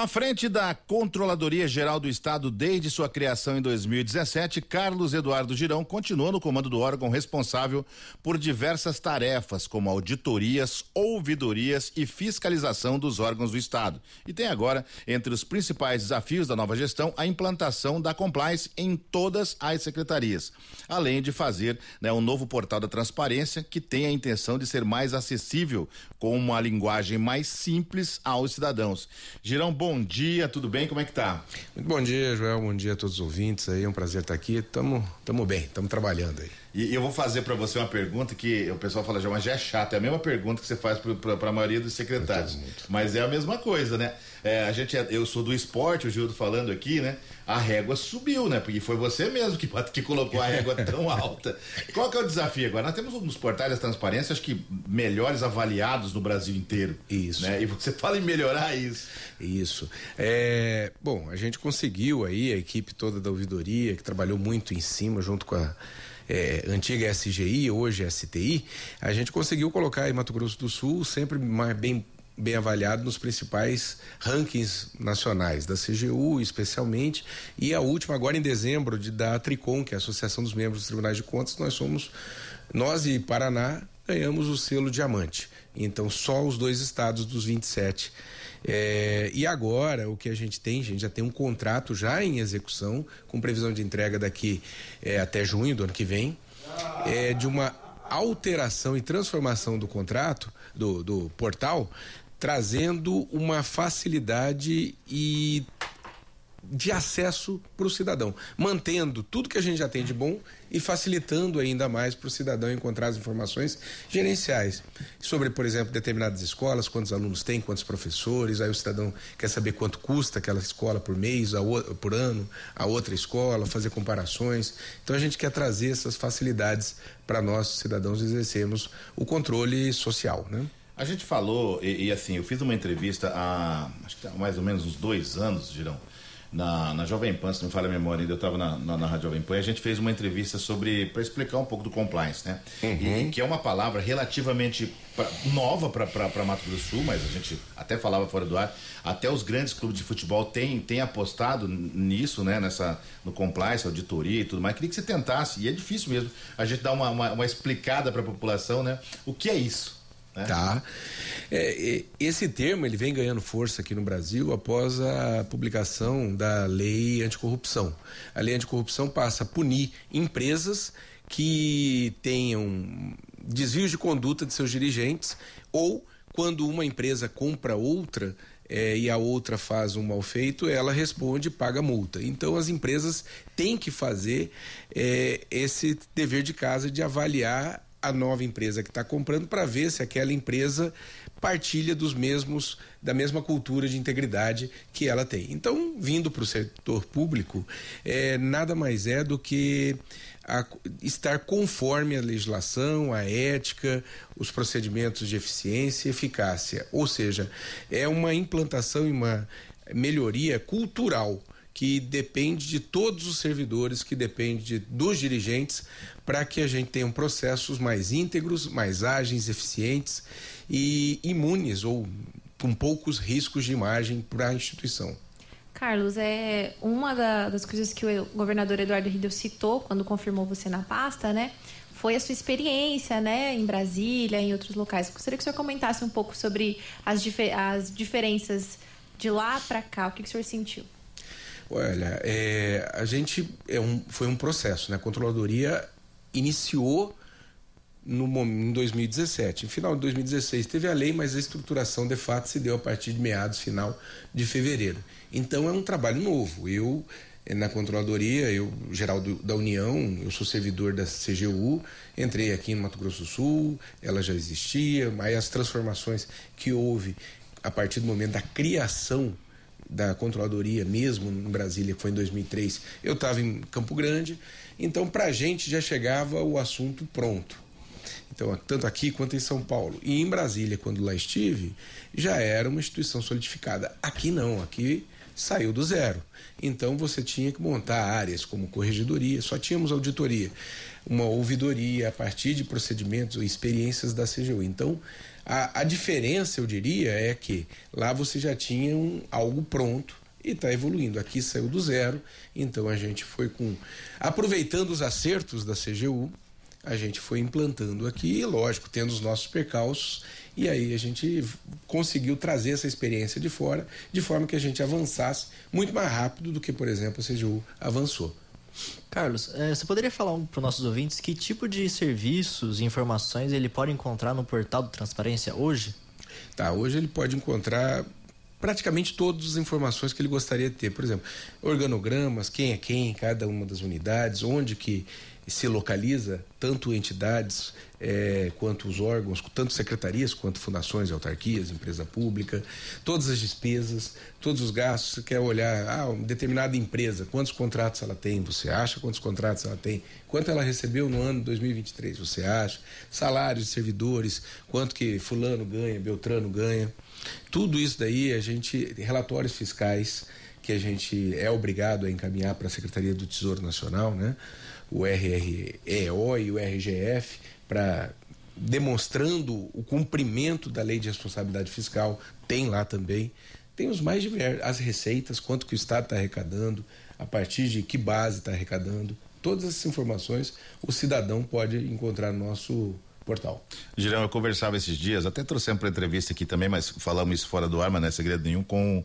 À frente da Controladoria Geral do Estado desde sua criação em 2017, Carlos Eduardo Girão continua no comando do órgão responsável por diversas tarefas, como auditorias, ouvidorias e fiscalização dos órgãos do Estado. E tem agora, entre os principais desafios da nova gestão, a implantação da compliance em todas as secretarias, além de fazer né, um novo portal da transparência que tem a intenção de ser mais acessível, com uma linguagem mais simples aos cidadãos. Girão, bom bom dia, tudo bem? Como é que tá? Muito bom dia, Joel. Bom dia a todos os ouvintes aí. É um prazer estar aqui. Tamo, tamo bem, estamos trabalhando aí. E eu vou fazer para você uma pergunta que o pessoal fala já, mas já é chato. É a mesma pergunta que você faz para a maioria dos secretários. Mas é a mesma coisa, né? É, a gente, é, eu sou do esporte, o Gildo falando aqui, né? A régua subiu, né? Porque foi você mesmo que, que colocou a régua tão alta. Qual que é o desafio agora? Nós temos uns portais de transparência, acho que melhores avaliados no Brasil inteiro. Isso. Né? E você fala em melhorar isso. Isso. É, bom, a gente conseguiu aí, a equipe toda da ouvidoria, que trabalhou muito em cima, junto com a é, antiga SGI, hoje STI, a gente conseguiu colocar em Mato Grosso do Sul sempre mais bem bem avaliado nos principais rankings nacionais, da CGU especialmente, e a última agora em dezembro de, da Tricom, que é a Associação dos Membros dos Tribunais de Contas, nós somos, nós e Paraná ganhamos o selo diamante. Então só os dois estados dos 27 é, e agora o que a gente tem, a gente já tem um contrato já em execução, com previsão de entrega daqui é, até junho do ano que vem, é, de uma alteração e transformação do contrato, do, do portal, trazendo uma facilidade e de acesso para o cidadão, mantendo tudo que a gente já tem de bom e facilitando ainda mais para o cidadão encontrar as informações gerenciais sobre, por exemplo, determinadas escolas, quantos alunos tem, quantos professores, aí o cidadão quer saber quanto custa aquela escola por mês, por ano, a outra escola, fazer comparações. Então a gente quer trazer essas facilidades para nós, cidadãos, exercermos o controle social, né? A gente falou, e, e, assim, eu fiz uma entrevista há, acho que há mais ou menos uns dois anos, Girão, na, na Jovem Pan, se não me falha a memória ainda, eu estava na, na, na Rádio Jovem Pan, e a gente fez uma entrevista sobre, para explicar um pouco do compliance, né? Uhum. E que é uma palavra relativamente pra, nova para Mato Grosso do Sul, mas a gente até falava fora do ar, até os grandes clubes de futebol têm, têm apostado nisso, né? Nessa, no compliance, auditoria e tudo mais. Queria que você tentasse, e é difícil mesmo, a gente dar uma, uma, uma explicada para a população, né? O que é isso? Né? Tá. É, esse termo ele vem ganhando força aqui no Brasil após a publicação da lei anticorrupção. A lei anticorrupção passa a punir empresas que tenham desvios de conduta de seus dirigentes ou quando uma empresa compra outra é, e a outra faz um mal feito, ela responde e paga multa. Então as empresas têm que fazer é, esse dever de casa de avaliar a nova empresa que está comprando para ver se aquela empresa partilha dos mesmos da mesma cultura de integridade que ela tem. Então, vindo para o setor público, é, nada mais é do que a, estar conforme a legislação, a ética, os procedimentos de eficiência e eficácia. Ou seja, é uma implantação e uma melhoria cultural que depende de todos os servidores, que depende de, dos dirigentes, para que a gente tenha processos mais íntegros, mais ágeis, eficientes e imunes ou com poucos riscos de imagem para a instituição. Carlos, é uma da, das coisas que o governador Eduardo Riedel citou quando confirmou você na pasta, né? Foi a sua experiência, né, em Brasília, em outros locais. Gostaria que o senhor comentasse um pouco sobre as, difer as diferenças de lá para cá. O que, que o senhor sentiu? Olha, é, a gente é um, foi um processo, né? A controladoria iniciou no, em 2017. Em final de 2016 teve a lei, mas a estruturação de fato se deu a partir de meados, final de fevereiro. Então é um trabalho novo. Eu eh, na controladoria, eu geral do, da União, eu sou servidor da CGU, entrei aqui no Mato Grosso do Sul, ela já existia, mas as transformações que houve a partir do momento da criação da controladoria mesmo em Brasília, que foi em 2003, eu estava em Campo Grande, então para a gente já chegava o assunto pronto. Então, tanto aqui quanto em São Paulo. E em Brasília, quando lá estive, já era uma instituição solidificada. Aqui não, aqui saiu do zero. Então você tinha que montar áreas como corregedoria, só tínhamos auditoria, uma ouvidoria a partir de procedimentos ou experiências da CGU. Então a, a diferença, eu diria, é que lá você já tinha um, algo pronto e está evoluindo. Aqui saiu do zero, então a gente foi com. Aproveitando os acertos da CGU, a gente foi implantando aqui, lógico, tendo os nossos percalços, e aí a gente conseguiu trazer essa experiência de fora, de forma que a gente avançasse muito mais rápido do que, por exemplo, a CGU avançou. Carlos, é, você poderia falar para os nossos ouvintes que tipo de serviços e informações ele pode encontrar no portal do Transparência hoje? Tá, hoje ele pode encontrar praticamente todas as informações que ele gostaria de ter. Por exemplo, organogramas, quem é quem em cada uma das unidades, onde que se localiza tanto entidades é, quanto os órgãos, tanto secretarias quanto fundações, autarquias, empresa pública, todas as despesas, todos os gastos. Você quer olhar, ah, uma determinada empresa, quantos contratos ela tem, você acha quantos contratos ela tem, quanto ela recebeu no ano 2023, você acha, salários de servidores, quanto que fulano ganha, beltrano ganha. Tudo isso daí a gente, relatórios fiscais que a gente é obrigado a encaminhar para a Secretaria do Tesouro Nacional, né? O RREO e o RGF, para demonstrando o cumprimento da lei de responsabilidade fiscal, tem lá também. Tem os mais diversos, as receitas, quanto que o Estado está arrecadando, a partir de que base está arrecadando. Todas essas informações o cidadão pode encontrar no nosso portal. Girão, eu conversava esses dias, até trouxemos para entrevista aqui também, mas falamos isso fora do ar, mas não é segredo nenhum, com,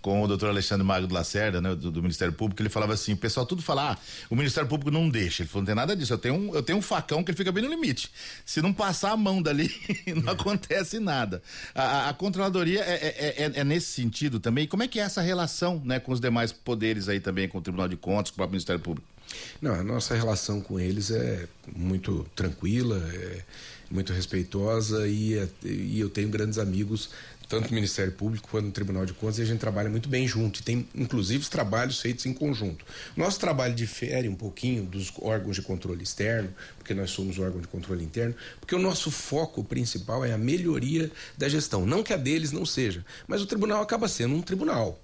com o doutor Alexandre Magno Lacerda, né, do, do, Ministério Público, ele falava assim, o pessoal tudo fala, ah, o Ministério Público não deixa, ele falou, não tem nada disso, eu tenho um, eu tenho um facão que ele fica bem no limite, se não passar a mão dali, não acontece nada. A, a, a Controladoria é, é, é, é, nesse sentido também, como é que é essa relação, né, com os demais poderes aí também, com o Tribunal de Contas, com o próprio Ministério Público? Não, a nossa relação com eles é muito tranquila, é muito respeitosa e, e eu tenho grandes amigos tanto no Ministério Público quanto no Tribunal de Contas, e a gente trabalha muito bem junto, e tem inclusive os trabalhos feitos em conjunto. Nosso trabalho difere um pouquinho dos órgãos de controle externo, porque nós somos órgão de controle interno, porque o nosso foco principal é a melhoria da gestão. Não que a deles não seja, mas o tribunal acaba sendo um tribunal.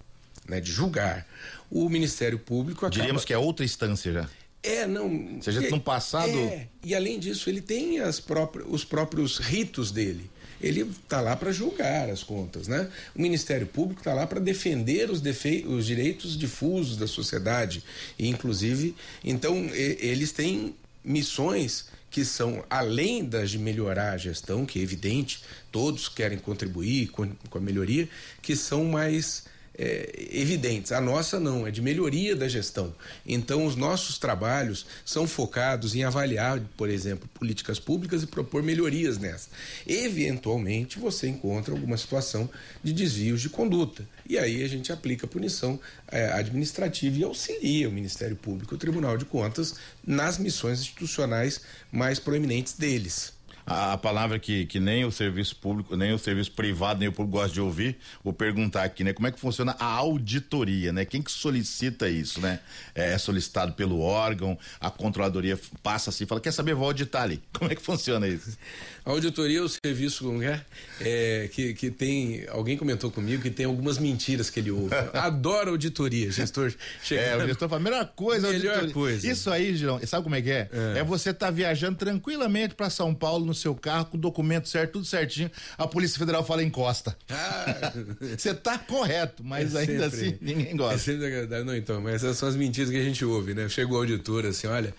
Né, de julgar. O Ministério Público acaba... Diríamos que é outra instância já. É, não. Seja no passado. É, e além disso, ele tem as próprias, os próprios ritos dele. Ele está lá para julgar as contas, né? O Ministério Público está lá para defender os, defe... os direitos difusos da sociedade. E, inclusive, então, e, eles têm missões que são além das de melhorar a gestão, que é evidente, todos querem contribuir com, com a melhoria, que são mais é, evidentes. A nossa não, é de melhoria da gestão. Então, os nossos trabalhos são focados em avaliar, por exemplo, políticas públicas e propor melhorias nessas. Eventualmente, você encontra alguma situação de desvios de conduta. E aí a gente aplica punição é, administrativa e auxilia o Ministério Público e o Tribunal de Contas nas missões institucionais mais proeminentes deles a, a, palavra que, que nem o serviço público, nem o serviço privado, nem o público gosta de ouvir, vou perguntar aqui, né? Como é que funciona a auditoria, né? Quem que solicita isso, né? É, é solicitado pelo órgão, a controladoria passa assim, fala, quer saber, vou auditar ali. Como é que funciona isso? A auditoria é o serviço é, é que, que tem, alguém comentou comigo que tem algumas mentiras que ele ouve. Adoro auditoria, gestor. Chegando. É, o gestor fala, melhor coisa, melhor auditoria. coisa. Isso aí, Girão, sabe como é que é? É, é você estar tá viajando tranquilamente para São Paulo no seu carro com o documento certo, tudo certinho. A Polícia Federal fala encosta. Ah. Você ah. tá correto, mas é ainda sempre, assim ninguém gosta. É sempre agradável. Não, então, mas essas são as mentiras que a gente ouve, né? Chega o auditor assim, olha,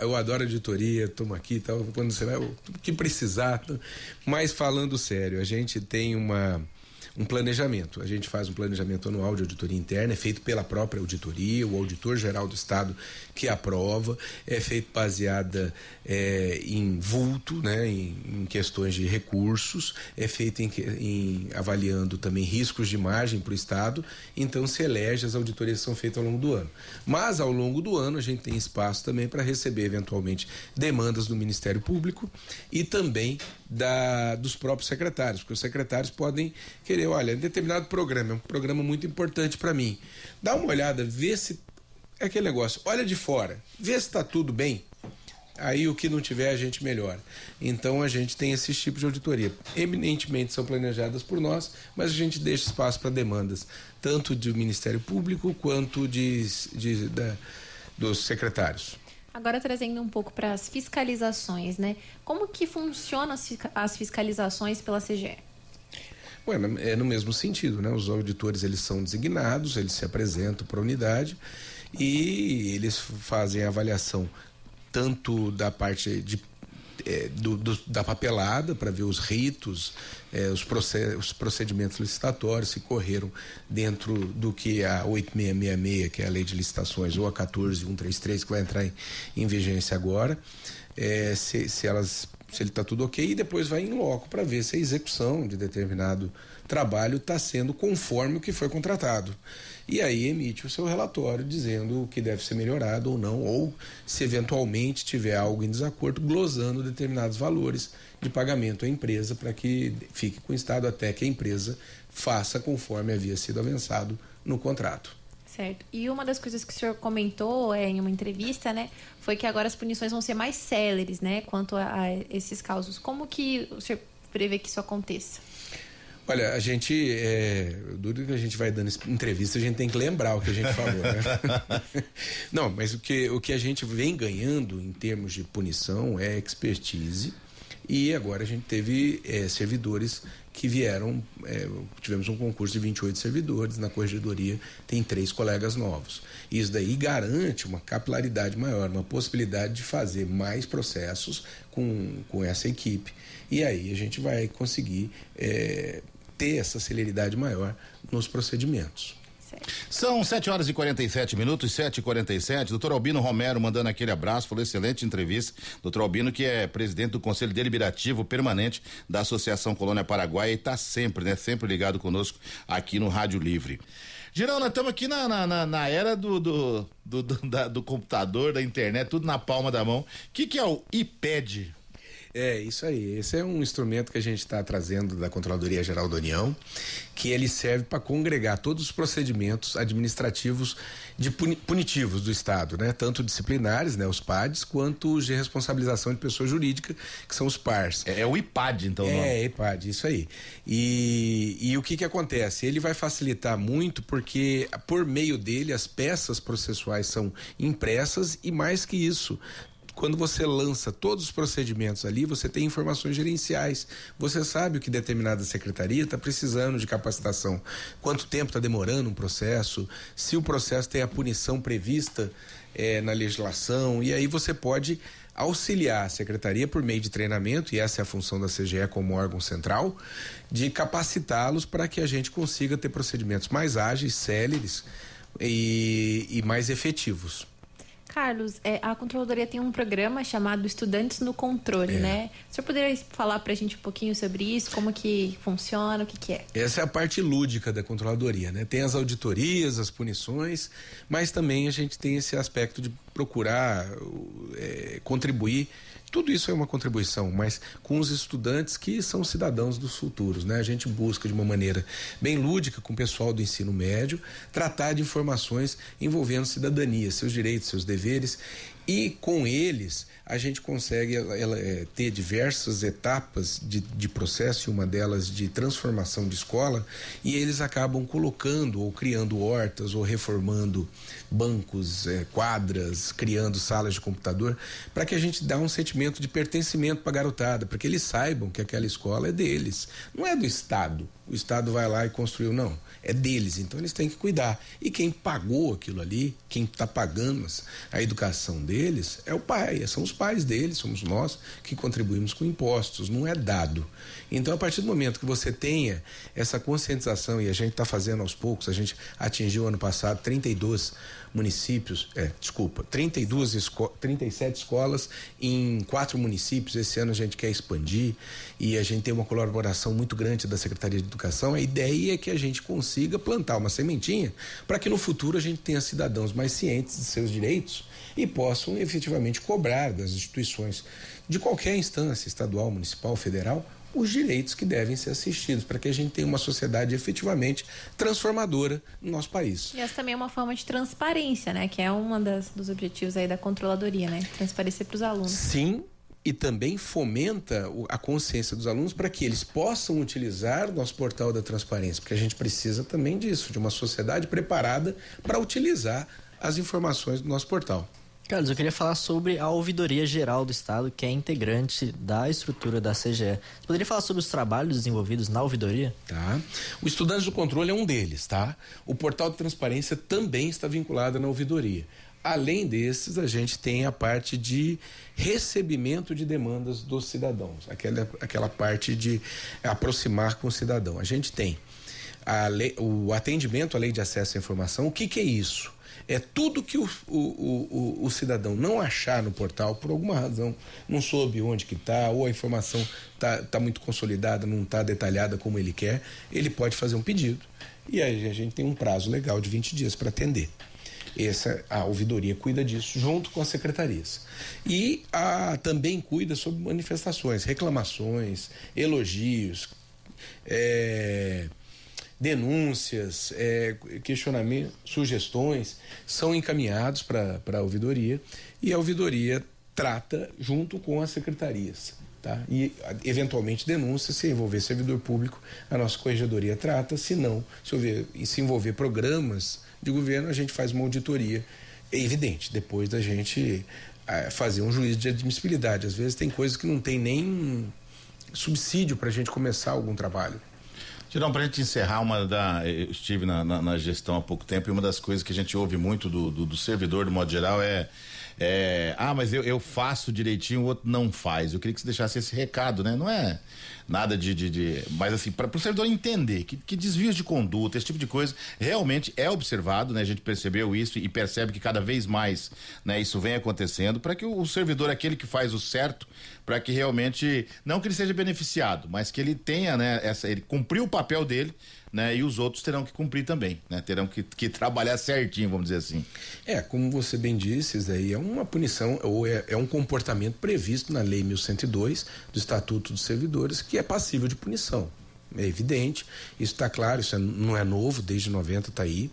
eu adoro auditoria, tomo aqui e tal. Quando você vai, o que precisar. Mas falando sério, a gente tem uma um planejamento. A gente faz um planejamento anual de auditoria interna, é feito pela própria auditoria, o auditor geral do Estado que aprova, é feito baseada é, em vulto, né, em, em, questões de recursos, é feito em, em avaliando também riscos de margem para o Estado, então se elege, as auditorias são feitas ao longo do ano. Mas ao longo do ano a gente tem espaço também para receber eventualmente demandas do Ministério Público e também da, dos próprios secretários, porque os secretários podem querer, olha, determinado programa, é um programa muito importante para mim. Dá uma olhada, vê se é aquele negócio, olha de fora, vê se está tudo bem. aí o que não tiver a gente melhora. Então a gente tem esses tipos de auditoria. Eminentemente são planejadas por nós, mas a gente deixa espaço para demandas, tanto do Ministério Público quanto de, de da, dos secretários. Agora trazendo um pouco para as fiscalizações, né? Como que funcionam as fiscalizações pela CGE? Bueno, é no mesmo sentido, né? Os auditores eles são designados, eles se apresentam para a unidade e eles fazem a avaliação tanto da parte de é, do, do, da papelada para ver os ritos, é, os, os, procedimentos licitatórios se correram dentro do que a 8666, que é a lei de licitações, ou a 14133, que vai entrar em, em vigência agora, é, se, se elas se ele está tudo ok, e depois vai em loco para ver se a execução de determinado trabalho está sendo conforme o que foi contratado. E aí emite o seu relatório dizendo o que deve ser melhorado ou não, ou se eventualmente tiver algo em desacordo, glosando determinados valores de pagamento à empresa para que fique com o Estado até que a empresa faça conforme havia sido avançado no contrato. Certo. E uma das coisas que o senhor comentou é, em uma entrevista, né, foi que agora as punições vão ser mais céleres, né, quanto a, a esses casos. Como que o senhor prevê que isso aconteça? Olha, a gente, é, duro que a gente vai dando entrevista, a gente tem que lembrar o que a gente falou, né? Não, mas o que, o que a gente vem ganhando em termos de punição é expertise e agora a gente teve é, servidores que vieram, é, tivemos um concurso de 28 servidores, na corregedoria tem três colegas novos. Isso daí garante uma capilaridade maior, uma possibilidade de fazer mais processos com, com essa equipe. E aí a gente vai conseguir é, ter essa celeridade maior nos procedimentos. São 7 horas e 47 minutos, 7 e 47 Doutor Albino Romero mandando aquele abraço, falou excelente entrevista. Doutor Albino, que é presidente do Conselho Deliberativo Permanente da Associação Colônia Paraguaia e está sempre, né? Sempre ligado conosco aqui no Rádio Livre. Girão, nós estamos aqui na, na, na, era do, do, do, do, da, do computador, da internet, tudo na palma da mão. O que, que é o iPad? É, isso aí. Esse é um instrumento que a gente está trazendo da Controladoria Geral da União, que ele serve para congregar todos os procedimentos administrativos de punitivos do Estado, né? Tanto disciplinares, né? Os PADs, quanto os de responsabilização de pessoa jurídica, que são os PARs. É, é o IPAD, então, É, é IPAD, isso aí. E, e o que que acontece? Ele vai facilitar muito porque, por meio dele, as peças processuais são impressas e, mais que isso, quando você lança todos os procedimentos ali, você tem informações gerenciais. Você sabe o que determinada secretaria está precisando de capacitação, quanto tempo está demorando um processo, se o processo tem a punição prevista é, na legislação, e aí você pode auxiliar a secretaria por meio de treinamento, e essa é a função da CGE como órgão central, de capacitá-los para que a gente consiga ter procedimentos mais ágeis, céleres e, e mais efetivos. Carlos, é, a controladoria tem um programa chamado Estudantes no Controle, é. né? O senhor poderia falar para a gente um pouquinho sobre isso, como que funciona, o que, que é? Essa é a parte lúdica da controladoria, né? Tem as auditorias, as punições, mas também a gente tem esse aspecto de procurar é, contribuir tudo isso é uma contribuição, mas com os estudantes que são cidadãos dos futuros, né? A gente busca de uma maneira bem lúdica com o pessoal do ensino médio tratar de informações envolvendo cidadania, seus direitos, seus deveres e com eles a gente consegue ela, ela, é, ter diversas etapas de, de processo, uma delas de transformação de escola, e eles acabam colocando ou criando hortas ou reformando bancos, é, quadras, criando salas de computador, para que a gente dê um sentimento de pertencimento para a garotada, para que eles saibam que aquela escola é deles, não é do Estado. O Estado vai lá e construiu, não. É deles, então eles têm que cuidar. E quem pagou aquilo ali, quem está pagando a educação deles, é o pai, são os pais deles, somos nós que contribuímos com impostos, não é dado. Então, a partir do momento que você tenha essa conscientização, e a gente está fazendo aos poucos, a gente atingiu ano passado 32 municípios, é, desculpa, 32 esco 37 escolas em quatro municípios. Esse ano a gente quer expandir e a gente tem uma colaboração muito grande da Secretaria de Educação. A ideia é que a gente consiga plantar uma sementinha para que no futuro a gente tenha cidadãos mais cientes de seus direitos e possam efetivamente cobrar das instituições de qualquer instância, estadual, municipal, federal, os direitos que devem ser assistidos, para que a gente tenha uma sociedade efetivamente transformadora no nosso país. E essa também é uma forma de transparência, né? Que é um dos objetivos aí da controladoria, né? Transparecer para os alunos. Sim, e também fomenta a consciência dos alunos para que eles possam utilizar o nosso portal da transparência, porque a gente precisa também disso, de uma sociedade preparada para utilizar as informações do nosso portal. Carlos, eu queria falar sobre a Ouvidoria Geral do Estado, que é integrante da estrutura da CGE. Você poderia falar sobre os trabalhos desenvolvidos na ouvidoria? Tá. O Estudantes do Controle é um deles, tá? O portal de transparência também está vinculado na ouvidoria. Além desses, a gente tem a parte de recebimento de demandas dos cidadãos, aquela, aquela parte de aproximar com o cidadão. A gente tem lei, o atendimento à lei de acesso à informação. O que, que é isso? É tudo que o, o, o, o, cidadão não achar no portal, por alguma razão, não soube onde que está, ou a informação está tá muito consolidada, não está detalhada como ele quer, ele pode fazer um pedido. E aí a gente tem um prazo legal de 20 dias para atender. Essa, a ouvidoria cuida disso junto com as secretarias. E a, também cuida sobre manifestações, reclamações, elogios, é, denúncias, é, questionamentos, sugestões são encaminhados para a ouvidoria e a ouvidoria trata junto com as secretarias. Tá? E, eventualmente, denúncia, se envolver servidor público, a nossa corregedoria trata, se não, se, houver, se envolver programas de governo, a gente faz uma auditoria. É evidente, depois da gente é, fazer um juízo de admissibilidade. Às vezes tem coisas que não tem nem subsídio para a gente começar algum trabalho. Tirão, para a gente encerrar, uma da, eu estive na, na, na, gestão há pouco tempo e uma das coisas que a gente ouve muito do, do, do servidor, do modo geral, é, é ah, mas eu, eu faço direitinho, o outro não faz. Eu queria que você deixasse esse recado, né? Não é nada de. de, de mas assim, para o servidor entender que, que desvios de conduta, esse tipo de coisa, realmente é observado, né? A gente percebeu isso e percebe que cada vez mais né, isso vem acontecendo, para que o, o servidor, aquele que faz o certo, para que realmente, não que ele seja beneficiado, mas que ele tenha, né, essa, ele cumpriu o papel dele né? E os outros terão que cumprir também, né? Terão que, que trabalhar certinho, vamos dizer assim. É, como você bem disse, isso é uma punição ou é, é um comportamento previsto na Lei 1102 do Estatuto dos Servidores que é passível de punição. É evidente, isso está claro, isso é, não é novo, desde 90 está aí.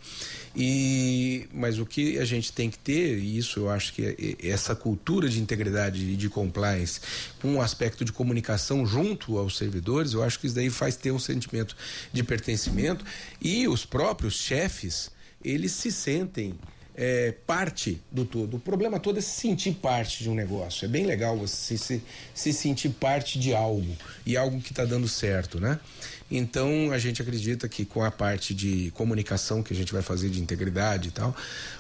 E, mas o que a gente tem que ter, e isso eu acho que é, é essa cultura de integridade e de compliance, com um aspecto de comunicação junto aos servidores, eu acho que isso daí faz ter um sentimento de pertencimento e os próprios chefes, eles se sentem é, parte do todo. O problema todo é se sentir parte de um negócio. É bem legal você se, se sentir parte de algo e algo que está dando certo, né? Então a gente acredita que com a parte de comunicação que a gente vai fazer de integridade e tal,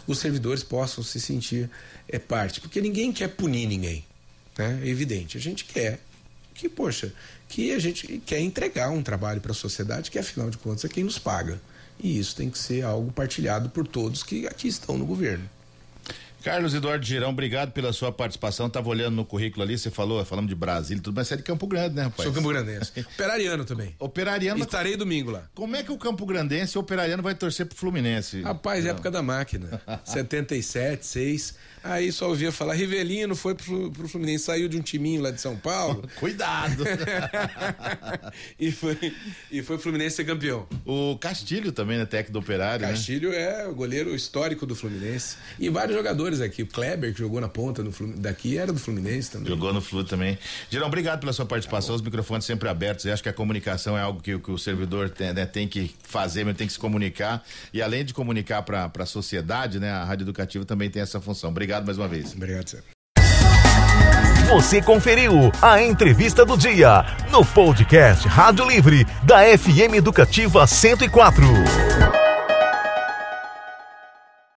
os servidores possam se sentir é, parte, porque ninguém quer punir ninguém, né? É evidente. A gente quer que, poxa, que a gente quer entregar um trabalho para a sociedade que afinal de contas é quem nos paga. E isso tem que ser algo partilhado por todos que aqui estão no governo. Carlos Eduardo Girão, obrigado pela sua participação. Tava olhando no currículo ali, você falou, falamos de Brasília e tudo, mas você é de Campo Grande, né, rapaz? Sou Campo Grandense. Operariano também. Operariano. Estarei domingo lá. Como é que o Campo Grandense, o Operariano, vai torcer pro Fluminense? Rapaz, Não. época da máquina. 77, 6. Aí só ouvia falar, Rivelino foi pro, pro Fluminense, saiu de um timinho lá de São Paulo. Cuidado! e, foi, e foi o Fluminense ser campeão. O Castilho também, né? Técnico do Operário. Né? Castilho né? é o goleiro histórico do Fluminense. E vários jogadores aqui. O Kleber, que jogou na ponta no daqui, era do Fluminense também. Jogou no Flu também. Gerão, obrigado pela sua participação. Tá Os microfones sempre abertos. Eu acho que a comunicação é algo que, que o servidor tem, né, tem que fazer, mas tem que se comunicar. E além de comunicar para a sociedade, né? A Rádio Educativa também tem essa função. Obrigado mais uma vez. Obrigado, Sérgio. Você conferiu a entrevista do dia no podcast Rádio Livre da FM Educativa 104.